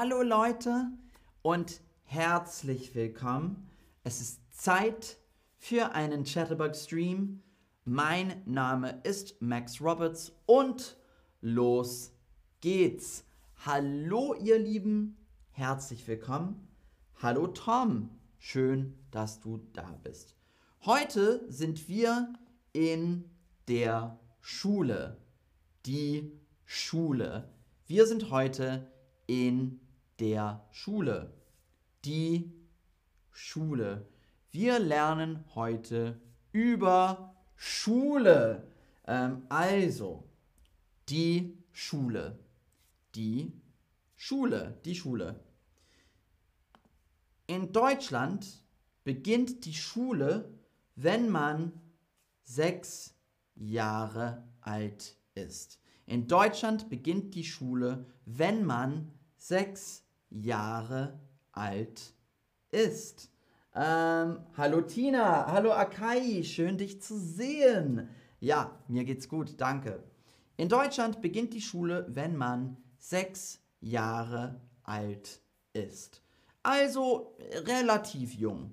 Hallo Leute und herzlich willkommen. Es ist Zeit für einen Chatterbug Stream. Mein Name ist Max Roberts und los geht's. Hallo ihr Lieben, herzlich willkommen. Hallo Tom, schön, dass du da bist. Heute sind wir in der Schule. Die Schule. Wir sind heute in der Schule. Die Schule. Wir lernen heute über Schule. Ähm, also, die Schule. Die Schule. Die Schule. In Deutschland beginnt die Schule, wenn man sechs Jahre alt ist. In Deutschland beginnt die Schule, wenn man sechs Jahre alt ist. Ähm, hallo Tina, hallo Akai, schön dich zu sehen. Ja, mir geht's gut, danke. In Deutschland beginnt die Schule, wenn man sechs Jahre alt ist. Also relativ jung.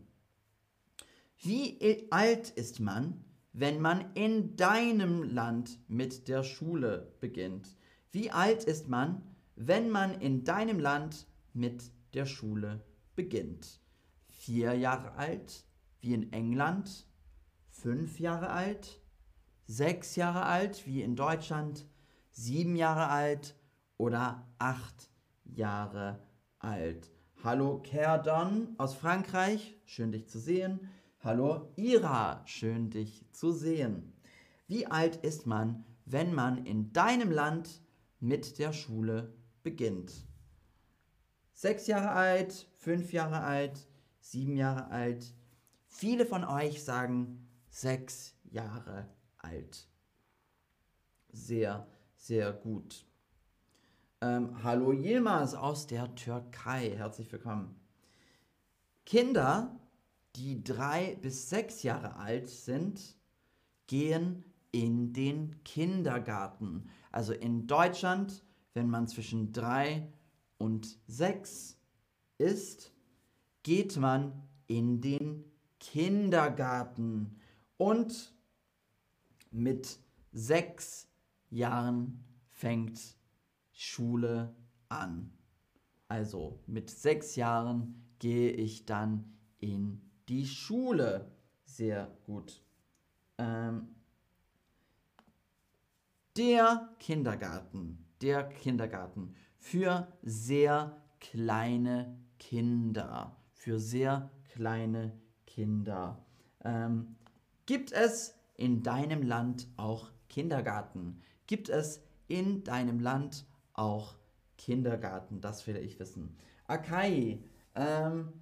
Wie alt ist man, wenn man in deinem Land mit der Schule beginnt? Wie alt ist man, wenn man in deinem Land mit der Schule beginnt? Vier Jahre alt, wie in England, fünf Jahre alt, sechs Jahre alt, wie in Deutschland, sieben Jahre alt oder acht Jahre alt. Hallo Kerdon aus Frankreich, schön dich zu sehen. Hallo Ira, schön dich zu sehen. Wie alt ist man, wenn man in deinem Land mit der Schule beginnt? Sechs Jahre alt, fünf Jahre alt, sieben Jahre alt. Viele von euch sagen sechs Jahre alt. Sehr, sehr gut. Ähm, hallo Yilmaz aus der Türkei, herzlich willkommen. Kinder die drei bis sechs Jahre alt sind, gehen in den Kindergarten. Also in Deutschland, wenn man zwischen drei und sechs ist, geht man in den Kindergarten. Und mit sechs Jahren fängt Schule an. Also mit sechs Jahren gehe ich dann in die Schule. Sehr gut. Ähm, der Kindergarten. Der Kindergarten. Für sehr kleine Kinder. Für sehr kleine Kinder. Ähm, gibt es in deinem Land auch Kindergarten? Gibt es in deinem Land auch Kindergarten? Das will ich wissen. Akai, ähm,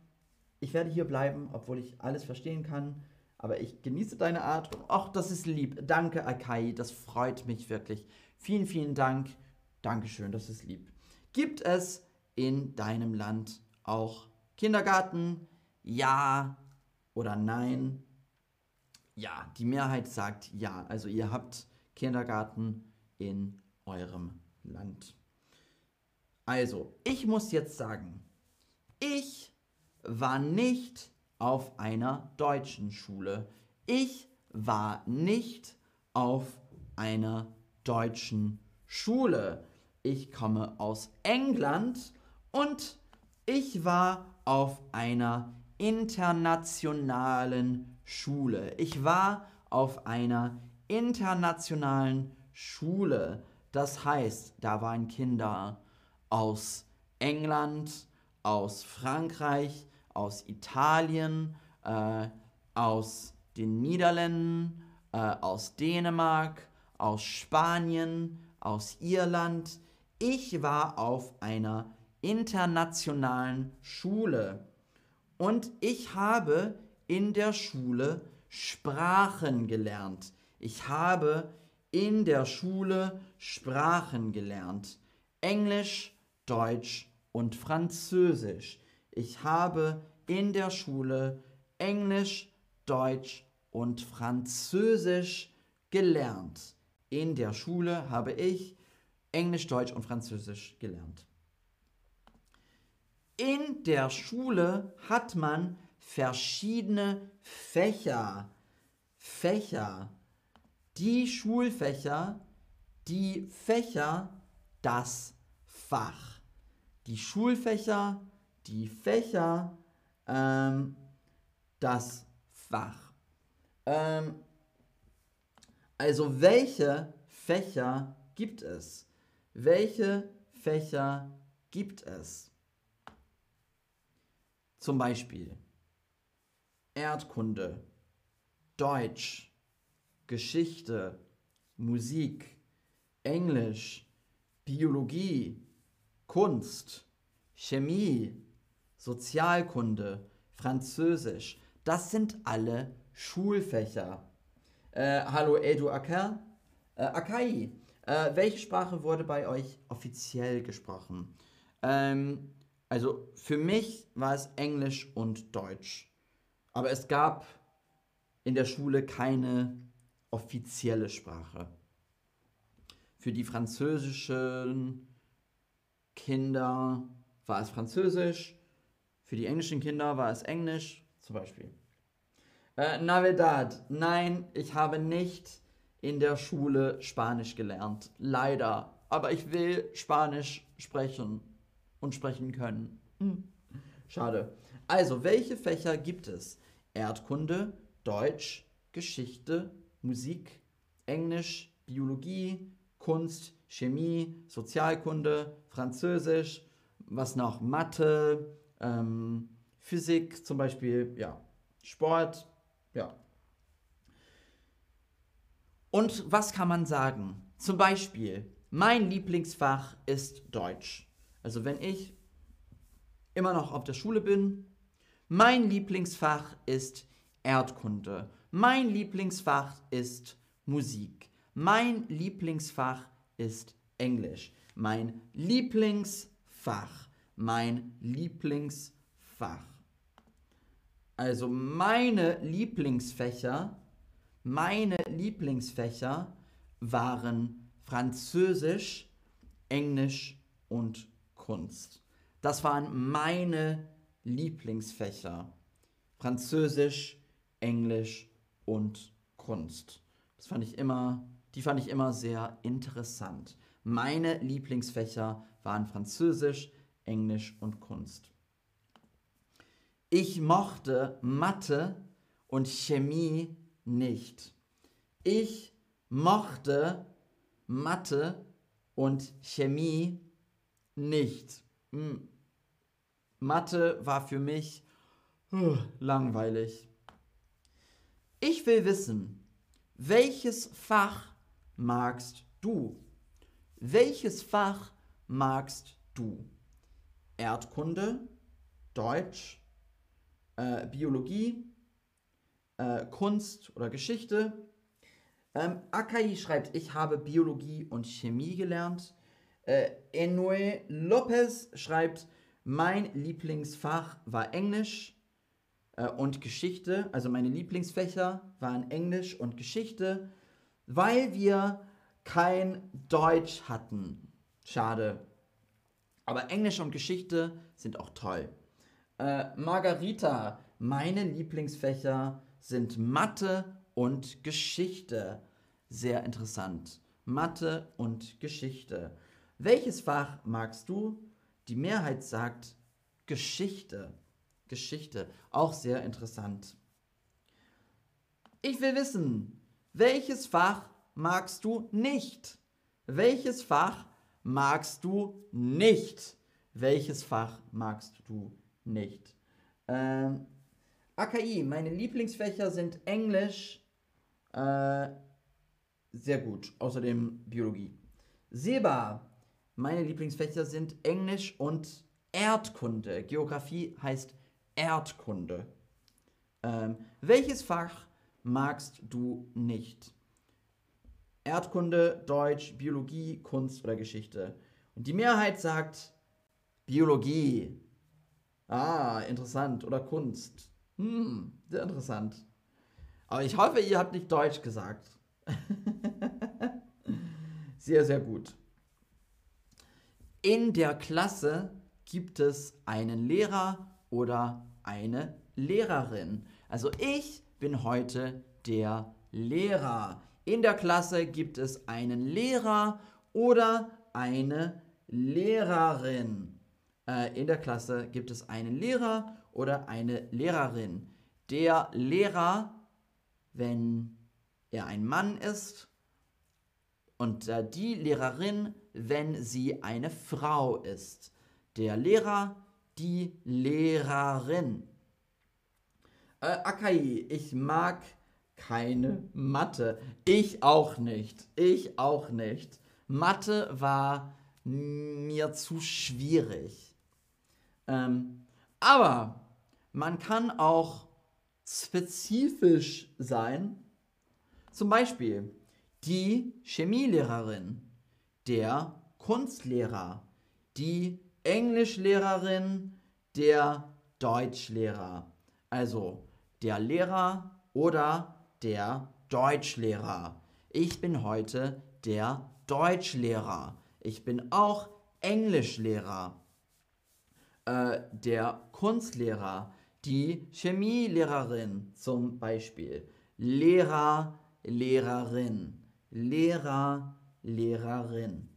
ich werde hier bleiben, obwohl ich alles verstehen kann. Aber ich genieße deine Art. ach, das ist lieb. Danke, Akai. Das freut mich wirklich. Vielen, vielen Dank. Dankeschön, das ist lieb. Gibt es in deinem Land auch Kindergarten? Ja oder nein? Ja, die Mehrheit sagt ja. Also ihr habt Kindergarten in eurem Land. Also, ich muss jetzt sagen, ich war nicht auf einer deutschen Schule. Ich war nicht auf einer deutschen Schule. Ich komme aus England und ich war auf einer internationalen Schule. Ich war auf einer internationalen Schule. Das heißt, da waren Kinder aus England, aus Frankreich, aus Italien, äh, aus den Niederlanden, äh, aus Dänemark, aus Spanien, aus Irland. Ich war auf einer internationalen Schule und ich habe in der Schule Sprachen gelernt. Ich habe in der Schule Sprachen gelernt. Englisch, Deutsch und Französisch. Ich habe in der Schule Englisch, Deutsch und Französisch gelernt. In der Schule habe ich Englisch, Deutsch und Französisch gelernt. In der Schule hat man verschiedene Fächer. Fächer. Die Schulfächer, die Fächer, das Fach. Die Schulfächer, die Fächer, ähm, das Fach. Ähm, also welche Fächer gibt es? Welche Fächer gibt es? Zum Beispiel Erdkunde, Deutsch, Geschichte, Musik, Englisch, Biologie, Kunst, Chemie, Sozialkunde, Französisch. Das sind alle Schulfächer. Äh, hallo Edu Aker. Äh, Akai, äh, welche Sprache wurde bei euch offiziell gesprochen? Ähm, also für mich war es Englisch und Deutsch. Aber es gab in der Schule keine offizielle Sprache. Für die französischen Kinder war es Französisch, für die englischen Kinder war es Englisch, zum Beispiel. Äh, Navidad, nein, ich habe nicht in der Schule Spanisch gelernt, leider. Aber ich will Spanisch sprechen und sprechen können. Hm. Schade. Also, welche Fächer gibt es? Erdkunde, Deutsch, Geschichte, Musik, Englisch, Biologie, Kunst, Chemie, Sozialkunde, Französisch, was noch? Mathe, ähm, Physik, zum Beispiel, ja, Sport, ja. Und was kann man sagen? Zum Beispiel, mein Lieblingsfach ist Deutsch. Also wenn ich immer noch auf der Schule bin, mein Lieblingsfach ist Erdkunde. Mein Lieblingsfach ist Musik. Mein Lieblingsfach ist Englisch. Mein Lieblingsfach. Mein Lieblingsfach. Also meine Lieblingsfächer, meine Lieblingsfächer waren Französisch, Englisch und Kunst. Das waren meine Lieblingsfächer. Französisch, Englisch und Kunst. Das fand ich immer, die fand ich immer sehr interessant. Meine Lieblingsfächer waren Französisch, Englisch und Kunst. Ich mochte Mathe und Chemie nicht. Ich mochte Mathe und Chemie nicht. Hm. Mathe war für mich uh, langweilig. Ich will wissen, welches Fach magst du? Welches Fach magst du? Erdkunde, Deutsch, äh, Biologie, äh, Kunst oder Geschichte. Ähm, Akai schreibt, ich habe Biologie und Chemie gelernt. Äh, Enoe Lopez schreibt, mein Lieblingsfach war Englisch äh, und Geschichte. Also meine Lieblingsfächer waren Englisch und Geschichte, weil wir kein Deutsch hatten. Schade. Aber Englisch und Geschichte sind auch toll. Äh, Margarita, meine Lieblingsfächer sind Mathe und Geschichte. Sehr interessant. Mathe und Geschichte. Welches Fach magst du? Die Mehrheit sagt Geschichte. Geschichte. Auch sehr interessant. Ich will wissen, welches Fach magst du nicht? Welches Fach magst du nicht? Welches Fach magst du nicht? Ähm, AKI, meine Lieblingsfächer sind Englisch, äh, sehr gut, außerdem Biologie. Seba, meine Lieblingsfächer sind Englisch und Erdkunde. Geografie heißt Erdkunde. Ähm, welches Fach magst du nicht? Erdkunde, Deutsch, Biologie, Kunst oder Geschichte. Und die Mehrheit sagt Biologie. Ah, interessant. Oder Kunst. Hm, sehr interessant. Aber ich hoffe, ihr habt nicht Deutsch gesagt. sehr, sehr gut. In der Klasse gibt es einen Lehrer oder eine Lehrerin. Also ich bin heute der Lehrer. In der Klasse gibt es einen Lehrer oder eine Lehrerin. Äh, in der Klasse gibt es einen Lehrer oder eine Lehrerin. Der Lehrer, wenn er ein Mann ist, und die Lehrerin, wenn sie eine Frau ist. Der Lehrer, die Lehrerin. Äh, Akai, ich mag keine Mathe. Ich auch nicht. Ich auch nicht. Mathe war mir zu schwierig. Ähm, aber man kann auch spezifisch sein. Zum Beispiel die Chemielehrerin, der Kunstlehrer, die Englischlehrerin, der Deutschlehrer. Also der Lehrer oder der Deutschlehrer. Ich bin heute der Deutschlehrer. Ich bin auch Englischlehrer. Äh, der Kunstlehrer, die Chemielehrerin zum Beispiel. Lehrer, Lehrerin. Lehrer, Lehrerin.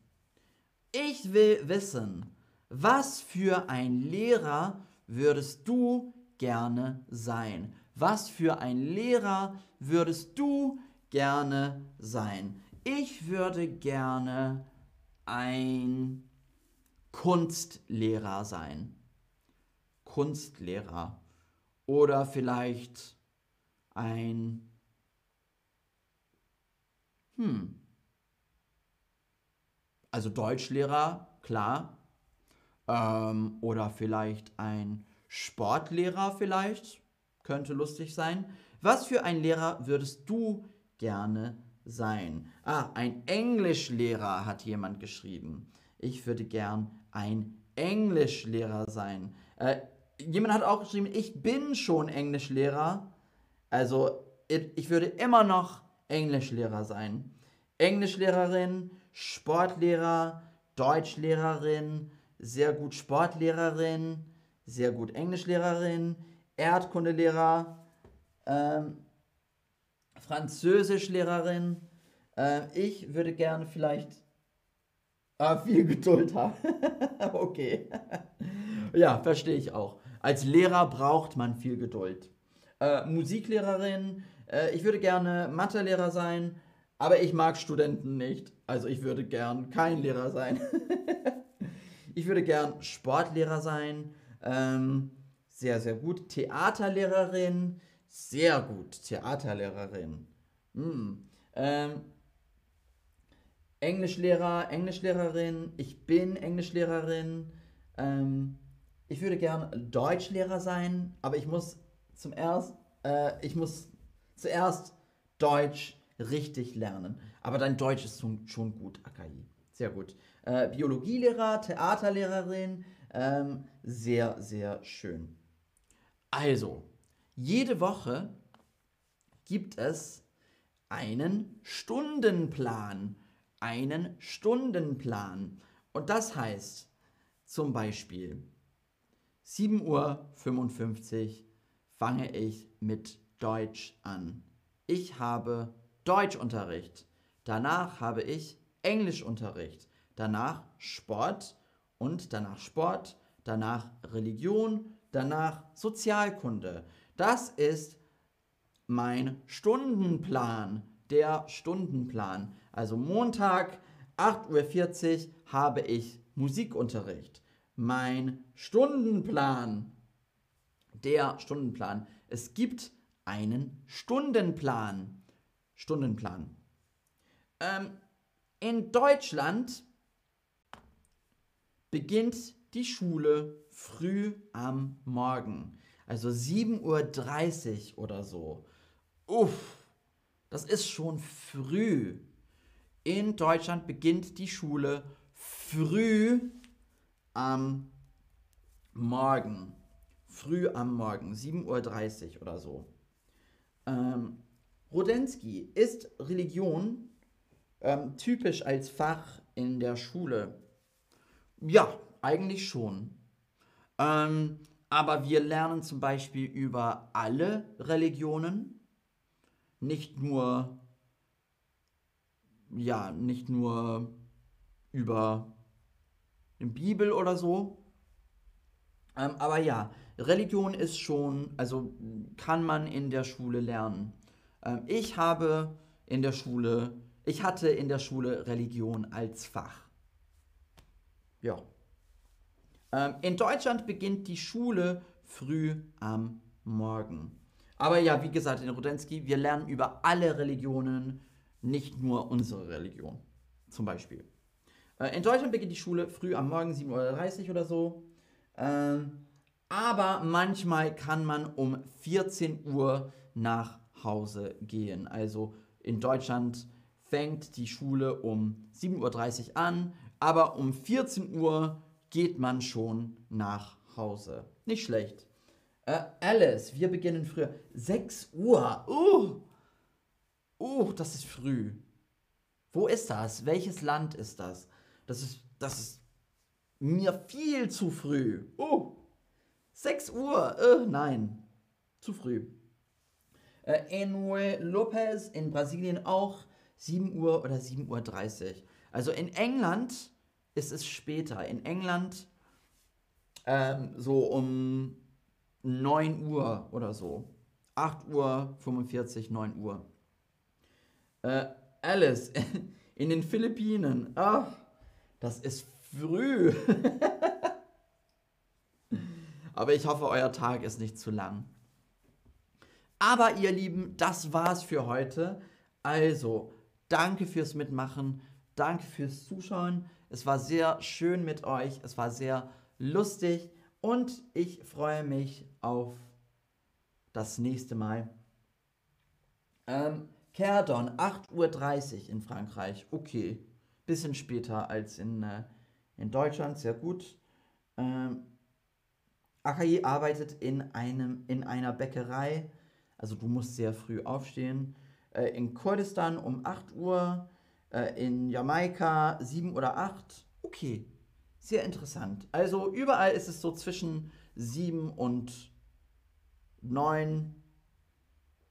Ich will wissen, was für ein Lehrer würdest du gerne sein? Was für ein Lehrer würdest du gerne sein? Ich würde gerne ein Kunstlehrer sein. Kunstlehrer. Oder vielleicht ein... Hm. Also Deutschlehrer, klar. Ähm, oder vielleicht ein Sportlehrer vielleicht. Könnte lustig sein. Was für ein Lehrer würdest du gerne sein? Ah, ein Englischlehrer hat jemand geschrieben. Ich würde gern ein Englischlehrer sein. Äh, jemand hat auch geschrieben, ich bin schon Englischlehrer. Also ich würde immer noch Englischlehrer sein. Englischlehrerin, Sportlehrer, Deutschlehrerin, sehr gut Sportlehrerin, sehr gut Englischlehrerin, Erdkundelehrer, ähm, Französischlehrerin. Äh, ich würde gerne vielleicht äh, viel Geduld haben. okay. ja, verstehe ich auch. Als Lehrer braucht man viel Geduld. Äh, Musiklehrerin. Äh, ich würde gerne Mathelehrer sein, aber ich mag Studenten nicht. Also ich würde gern kein Lehrer sein. ich würde gern Sportlehrer sein. Ähm, sehr, sehr gut. Theaterlehrerin, sehr gut. Theaterlehrerin. Hm. Ähm, Englischlehrer, Englischlehrerin, ich bin Englischlehrerin. Ähm, ich würde gern Deutschlehrer sein, aber ich muss zum erst, äh, ich muss zuerst Deutsch richtig lernen. Aber dein Deutsch ist schon gut, Akai. Sehr gut. Äh, Biologielehrer, Theaterlehrerin, ähm, sehr, sehr schön. Also, jede Woche gibt es einen Stundenplan. Einen Stundenplan. Und das heißt zum Beispiel 7.55 Uhr fange ich mit Deutsch an. Ich habe Deutschunterricht. Danach habe ich Englischunterricht. Danach Sport und danach Sport. Danach Religion danach Sozialkunde. Das ist mein Stundenplan, der Stundenplan. Also Montag 8.40 Uhr habe ich Musikunterricht. Mein Stundenplan, der Stundenplan. Es gibt einen Stundenplan. Stundenplan. Ähm, in Deutschland beginnt die Schule früh am Morgen. Also 7.30 Uhr oder so. Uff, das ist schon früh. In Deutschland beginnt die Schule früh am Morgen. Früh am Morgen, 7.30 Uhr oder so. Ähm, Rodensky, ist Religion ähm, typisch als Fach in der Schule? Ja, eigentlich schon. Ähm, aber wir lernen zum Beispiel über alle Religionen, nicht nur, ja, nicht nur über die Bibel oder so. Ähm, aber ja, Religion ist schon, also kann man in der Schule lernen. Ähm, ich habe in der Schule, ich hatte in der Schule Religion als Fach. Ja. Ähm, in Deutschland beginnt die Schule früh am Morgen. Aber ja, wie gesagt, in Rudensky, wir lernen über alle Religionen, nicht nur unsere Religion. Zum Beispiel. Äh, in Deutschland beginnt die Schule früh am Morgen, 7.30 Uhr oder so. Ähm, aber manchmal kann man um 14 Uhr nach Hause gehen. Also in Deutschland fängt die Schule um 7.30 Uhr an, aber um 14 Uhr geht man schon nach Hause. Nicht schlecht. Äh, Alice, wir beginnen früher. 6 Uhr. Uh. Uh, das ist früh. Wo ist das? Welches Land ist das? Das ist, das ist mir viel zu früh. Uh. 6 Uhr. Uh, nein. Zu früh. Äh, Enue Lopez in Brasilien auch 7 Uhr oder 7.30 Uhr. Also in England ist es später. In England ähm, so um 9 Uhr oder so. 8 Uhr 45, 9 Uhr. Äh, Alice, in den Philippinen. Ach, das ist früh. Aber ich hoffe, euer Tag ist nicht zu lang. Aber ihr Lieben, das war's für heute. Also, danke fürs Mitmachen, danke fürs Zuschauen. Es war sehr schön mit euch, es war sehr lustig und ich freue mich auf das nächste Mal. Ähm, Cerdon, 8.30 Uhr in Frankreich. Okay, bisschen später als in, äh, in Deutschland, sehr gut. Ähm, Akayi arbeitet in, einem, in einer Bäckerei, also du musst sehr früh aufstehen. Äh, in Kurdistan um 8 Uhr, äh, in Jamaika 7 oder 8. Okay, sehr interessant. Also überall ist es so zwischen 7 und 9,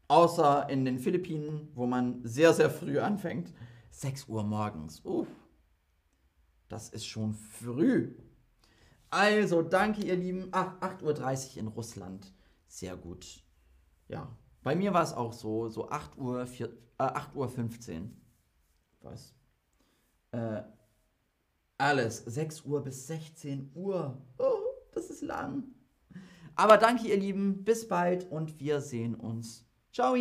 außer in den Philippinen, wo man sehr, sehr früh anfängt. 6 Uhr morgens. Uff, das ist schon früh. Also, danke ihr Lieben. Ach, 8.30 Uhr in Russland. Sehr gut. Ja, bei mir war es auch so, so 8 Uhr, 4, äh, 8 Uhr 15. Was? Äh, alles, 6 Uhr bis 16 Uhr. Oh, das ist lang. Aber danke, ihr Lieben. Bis bald und wir sehen uns. Ciao.